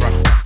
truck.